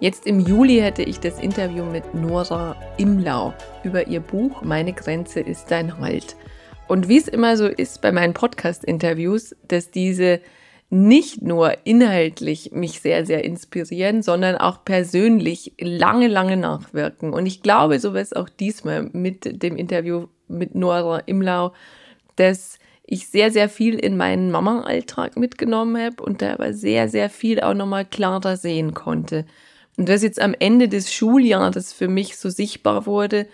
Jetzt im Juli hatte ich das Interview mit Nora Imlau über ihr Buch Meine Grenze ist dein Halt. Und wie es immer so ist bei meinen Podcast-Interviews, dass diese nicht nur inhaltlich mich sehr, sehr inspirieren, sondern auch persönlich lange, lange nachwirken. Und ich glaube, so wird es auch diesmal mit dem Interview mit Nora Imlau, dass ich sehr, sehr viel in meinen Mama-Alltag mitgenommen habe und da aber sehr, sehr viel auch nochmal klarer sehen konnte. Und was jetzt am Ende des Schuljahres für mich so sichtbar wurde,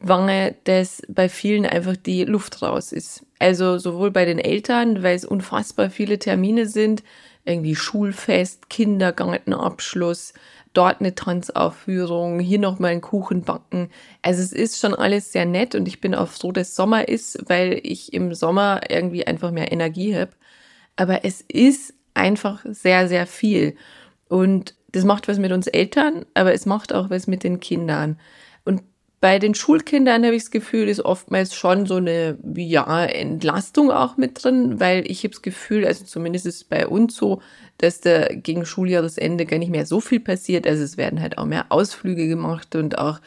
war, dass bei vielen einfach die Luft raus ist. Also sowohl bei den Eltern, weil es unfassbar viele Termine sind, irgendwie Schulfest, Kindergartenabschluss, dort eine Tanzaufführung, hier nochmal einen Kuchen backen. Also es ist schon alles sehr nett und ich bin auch froh, dass Sommer ist, weil ich im Sommer irgendwie einfach mehr Energie habe. Aber es ist einfach sehr, sehr viel. Und das macht was mit uns Eltern, aber es macht auch was mit den Kindern. Und bei den Schulkindern habe ich das Gefühl, ist oftmals schon so eine ja, Entlastung auch mit drin, weil ich habe das Gefühl, also zumindest ist es bei uns so, dass da gegen Schuljahresende gar nicht mehr so viel passiert. Also es werden halt auch mehr Ausflüge gemacht und auch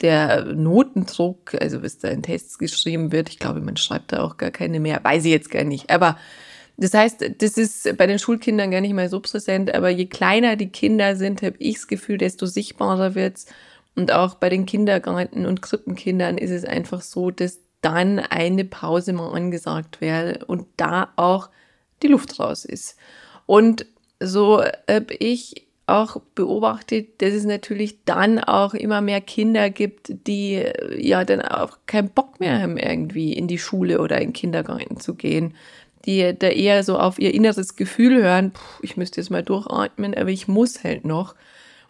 der Notendruck, also was da in Tests geschrieben wird, ich glaube, man schreibt da auch gar keine mehr, weiß ich jetzt gar nicht. Aber das heißt, das ist bei den Schulkindern gar nicht mehr so präsent, aber je kleiner die Kinder sind, habe ich das Gefühl, desto sichtbarer wird's. Und auch bei den Kindergarten- und Krippenkindern ist es einfach so, dass dann eine Pause mal angesagt wäre und da auch die Luft raus ist. Und so habe ich auch beobachtet, dass es natürlich dann auch immer mehr Kinder gibt, die ja dann auch keinen Bock mehr haben, irgendwie in die Schule oder in den Kindergarten zu gehen die da eher so auf ihr inneres Gefühl hören, ich müsste jetzt mal durchatmen, aber ich muss halt noch.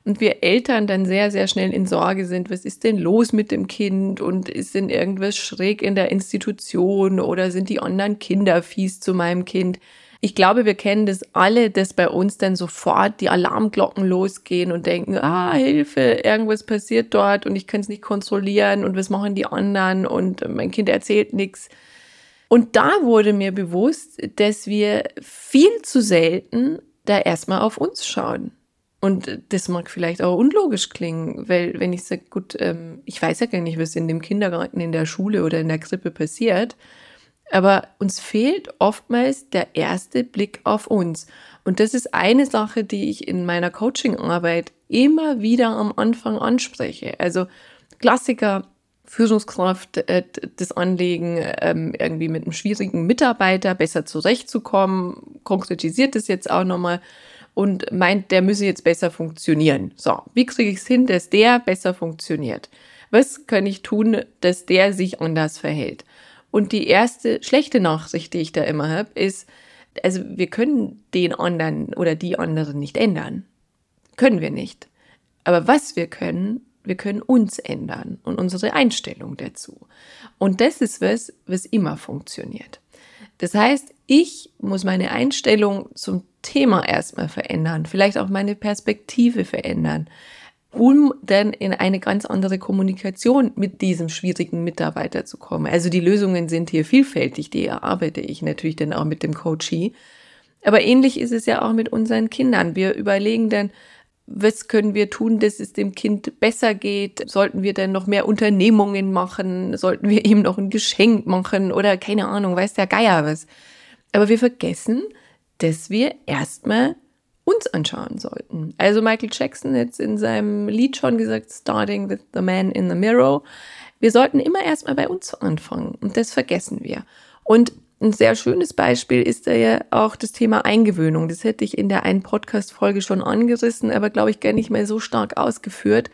Und wir Eltern dann sehr, sehr schnell in Sorge sind, was ist denn los mit dem Kind und ist denn irgendwas schräg in der Institution oder sind die anderen Kinder fies zu meinem Kind? Ich glaube, wir kennen das alle, dass bei uns dann sofort die Alarmglocken losgehen und denken, ah, Hilfe, irgendwas passiert dort und ich kann es nicht kontrollieren und was machen die anderen und mein Kind erzählt nichts. Und da wurde mir bewusst, dass wir viel zu selten da erstmal auf uns schauen. Und das mag vielleicht auch unlogisch klingen, weil wenn ich sage, gut, ähm, ich weiß ja gar nicht, was in dem Kindergarten, in der Schule oder in der Krippe passiert, aber uns fehlt oftmals der erste Blick auf uns. Und das ist eine Sache, die ich in meiner Coachingarbeit immer wieder am Anfang anspreche. Also Klassiker, Führungskraft äh, das Anliegen, ähm, irgendwie mit einem schwierigen Mitarbeiter besser zurechtzukommen, konkretisiert es jetzt auch nochmal und meint, der müsse jetzt besser funktionieren. So, wie kriege ich es hin, dass der besser funktioniert? Was kann ich tun, dass der sich anders verhält? Und die erste schlechte Nachricht, die ich da immer habe, ist, also wir können den anderen oder die anderen nicht ändern. Können wir nicht. Aber was wir können, wir können uns ändern und unsere Einstellung dazu. Und das ist was, was immer funktioniert. Das heißt, ich muss meine Einstellung zum Thema erstmal verändern, vielleicht auch meine Perspektive verändern, um dann in eine ganz andere Kommunikation mit diesem schwierigen Mitarbeiter zu kommen. Also die Lösungen sind hier vielfältig, die erarbeite ich natürlich dann auch mit dem Coachee. Aber ähnlich ist es ja auch mit unseren Kindern. Wir überlegen dann, was können wir tun, dass es dem Kind besser geht? Sollten wir denn noch mehr Unternehmungen machen? Sollten wir ihm noch ein Geschenk machen? Oder keine Ahnung, weiß der Geier was. Aber wir vergessen, dass wir erstmal uns anschauen sollten. Also Michael Jackson hat in seinem Lied schon gesagt, starting with the man in the mirror. Wir sollten immer erstmal bei uns anfangen und das vergessen wir. Und ein sehr schönes Beispiel ist da ja auch das Thema Eingewöhnung. Das hätte ich in der einen Podcast-Folge schon angerissen, aber glaube ich gar nicht mehr so stark ausgeführt.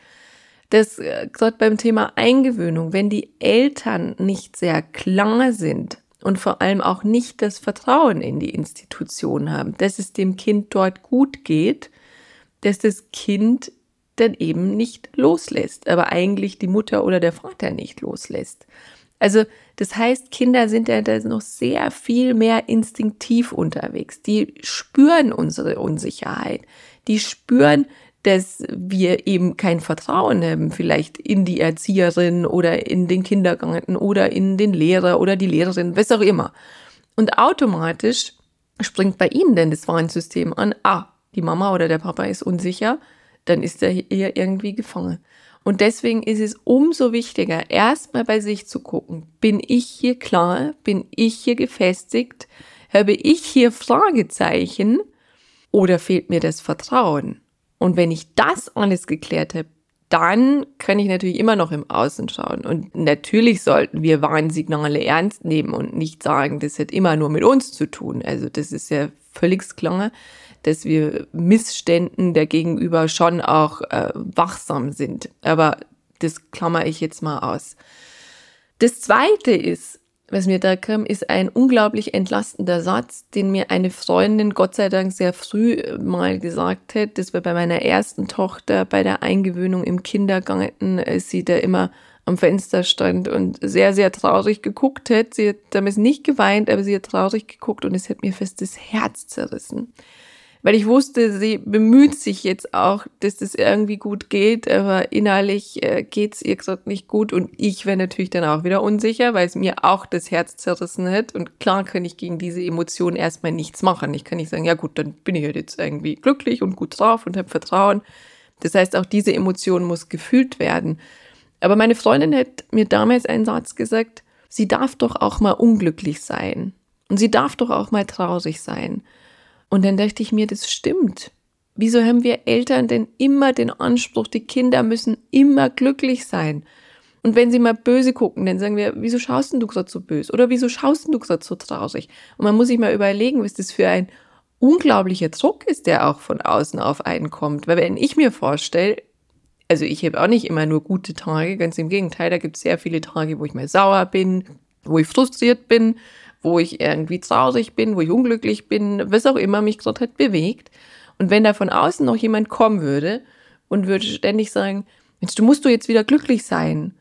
Dass äh, gerade beim Thema Eingewöhnung, wenn die Eltern nicht sehr klar sind und vor allem auch nicht das Vertrauen in die Institution haben, dass es dem Kind dort gut geht, dass das Kind dann eben nicht loslässt, aber eigentlich die Mutter oder der Vater nicht loslässt. Also das heißt, Kinder sind ja da noch sehr viel mehr instinktiv unterwegs. Die spüren unsere Unsicherheit. Die spüren, dass wir eben kein Vertrauen haben, vielleicht in die Erzieherin oder in den Kindergarten oder in den Lehrer oder die Lehrerin, was auch immer. Und automatisch springt bei ihnen denn das Warnsystem an, ah, die Mama oder der Papa ist unsicher, dann ist er hier irgendwie gefangen. Und deswegen ist es umso wichtiger, erstmal bei sich zu gucken, bin ich hier klar, bin ich hier gefestigt, habe ich hier Fragezeichen oder fehlt mir das Vertrauen? Und wenn ich das alles geklärt habe, dann kann ich natürlich immer noch im Außen schauen. Und natürlich sollten wir Warnsignale ernst nehmen und nicht sagen, das hat immer nur mit uns zu tun. Also das ist ja völlig klar dass wir Missständen der Gegenüber schon auch äh, wachsam sind. Aber das klammer ich jetzt mal aus. Das zweite ist, was mir da kam, ist ein unglaublich entlastender Satz, den mir eine Freundin Gott sei Dank sehr früh äh, mal gesagt hat. Das war bei meiner ersten Tochter bei der Eingewöhnung im Kindergarten, sie da immer am Fenster stand und sehr, sehr traurig geguckt hat. Sie hat damals nicht geweint, aber sie hat traurig geguckt und es hat mir fest das Herz zerrissen weil ich wusste, sie bemüht sich jetzt auch, dass das irgendwie gut geht, aber innerlich äh, geht's ihr gerade nicht gut und ich wäre natürlich dann auch wieder unsicher, weil es mir auch das Herz zerrissen hat und klar kann ich gegen diese Emotionen erstmal nichts machen. Ich kann nicht sagen, ja gut, dann bin ich halt jetzt irgendwie glücklich und gut drauf und habe Vertrauen. Das heißt, auch diese Emotion muss gefühlt werden. Aber meine Freundin hat mir damals einen Satz gesagt, sie darf doch auch mal unglücklich sein und sie darf doch auch mal traurig sein. Und dann dachte ich mir, das stimmt. Wieso haben wir Eltern denn immer den Anspruch, die Kinder müssen immer glücklich sein? Und wenn sie mal böse gucken, dann sagen wir, wieso schaust du gerade so böse? Oder wieso schaust du gerade so traurig? Und man muss sich mal überlegen, was das für ein unglaublicher Druck ist, der auch von außen auf einen kommt. Weil wenn ich mir vorstelle, also ich habe auch nicht immer nur gute Tage, ganz im Gegenteil, da gibt es sehr viele Tage, wo ich mal sauer bin, wo ich frustriert bin, wo ich irgendwie traurig bin, wo ich unglücklich bin, was auch immer mich gerade hat bewegt. Und wenn da von außen noch jemand kommen würde und würde ständig sagen, Mensch, du musst du jetzt wieder glücklich sein,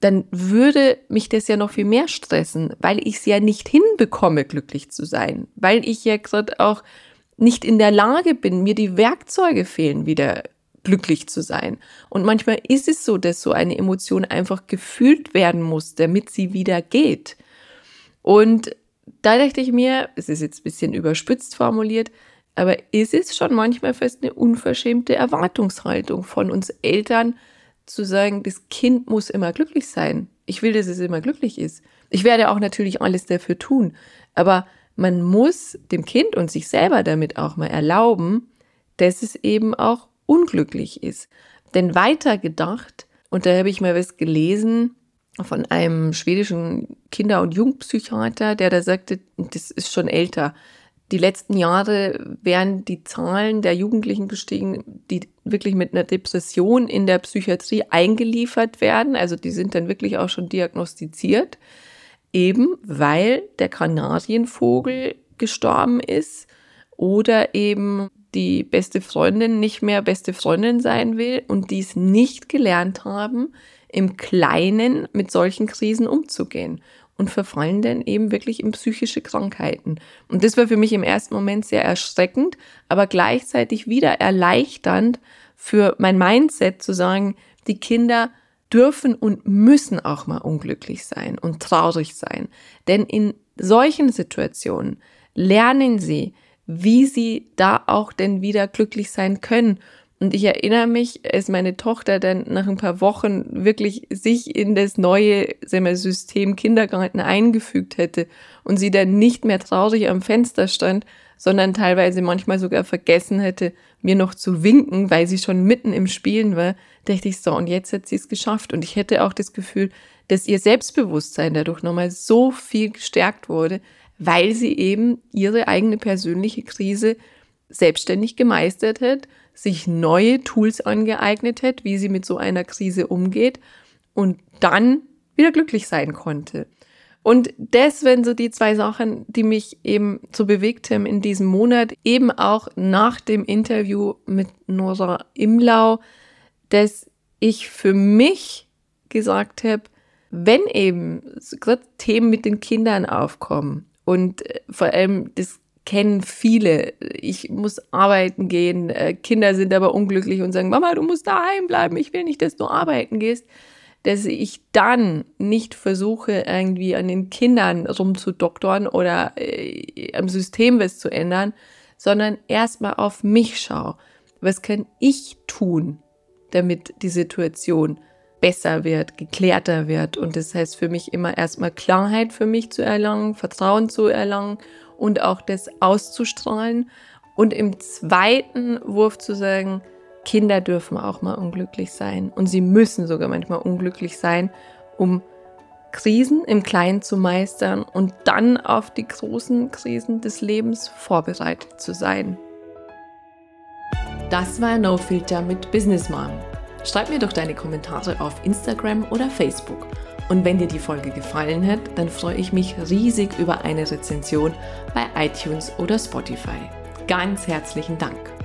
dann würde mich das ja noch viel mehr stressen, weil ich es ja nicht hinbekomme, glücklich zu sein, weil ich ja gerade auch nicht in der Lage bin, mir die Werkzeuge fehlen, wieder glücklich zu sein. Und manchmal ist es so, dass so eine Emotion einfach gefühlt werden muss, damit sie wieder geht. Und da dachte ich mir, es ist jetzt ein bisschen überspitzt formuliert, aber ist es schon manchmal fast eine unverschämte Erwartungshaltung von uns Eltern, zu sagen, das Kind muss immer glücklich sein. Ich will, dass es immer glücklich ist. Ich werde auch natürlich alles dafür tun, aber man muss dem Kind und sich selber damit auch mal erlauben, dass es eben auch unglücklich ist. Denn weiter gedacht, und da habe ich mal was gelesen, von einem schwedischen Kinder- und Jugendpsychiater, der da sagte, das ist schon älter. Die letzten Jahre wären die Zahlen der Jugendlichen gestiegen, die wirklich mit einer Depression in der Psychiatrie eingeliefert werden. Also die sind dann wirklich auch schon diagnostiziert, eben weil der Kanarienvogel gestorben ist oder eben die beste Freundin nicht mehr beste Freundin sein will und dies nicht gelernt haben, im Kleinen mit solchen Krisen umzugehen und verfallen dann eben wirklich in psychische Krankheiten. Und das war für mich im ersten Moment sehr erschreckend, aber gleichzeitig wieder erleichternd für mein Mindset zu sagen, die Kinder dürfen und müssen auch mal unglücklich sein und traurig sein. Denn in solchen Situationen lernen sie, wie sie da auch denn wieder glücklich sein können und ich erinnere mich, als meine Tochter dann nach ein paar Wochen wirklich sich in das neue wir, System Kindergarten eingefügt hätte und sie dann nicht mehr traurig am Fenster stand, sondern teilweise manchmal sogar vergessen hätte, mir noch zu winken, weil sie schon mitten im Spielen war, dachte ich so, und jetzt hat sie es geschafft. Und ich hätte auch das Gefühl, dass ihr Selbstbewusstsein dadurch nochmal so viel gestärkt wurde, weil sie eben ihre eigene persönliche Krise selbstständig gemeistert hat sich neue Tools angeeignet hat, wie sie mit so einer Krise umgeht und dann wieder glücklich sein konnte. Und das wären so die zwei Sachen, die mich eben so bewegt haben in diesem Monat, eben auch nach dem Interview mit Nora Imlau, dass ich für mich gesagt habe, wenn eben gerade Themen mit den Kindern aufkommen und äh, vor allem das kennen viele. Ich muss arbeiten gehen, äh, Kinder sind aber unglücklich und sagen, Mama, du musst daheim bleiben, ich will nicht, dass du arbeiten gehst dass ich dann nicht versuche, irgendwie an den Kindern rumzudoktoren oder äh, am System was zu ändern, sondern erstmal auf mich schaue. Was kann ich tun, damit die Situation besser wird, geklärter wird? Und das heißt für mich immer erstmal Klarheit für mich zu erlangen, Vertrauen zu erlangen und auch das auszustrahlen. Und im zweiten Wurf zu sagen, Kinder dürfen auch mal unglücklich sein und sie müssen sogar manchmal unglücklich sein, um Krisen im Kleinen zu meistern und dann auf die großen Krisen des Lebens vorbereitet zu sein. Das war No Filter mit Business Mom. Schreib mir doch deine Kommentare auf Instagram oder Facebook. Und wenn dir die Folge gefallen hat, dann freue ich mich riesig über eine Rezension bei iTunes oder Spotify. Ganz herzlichen Dank.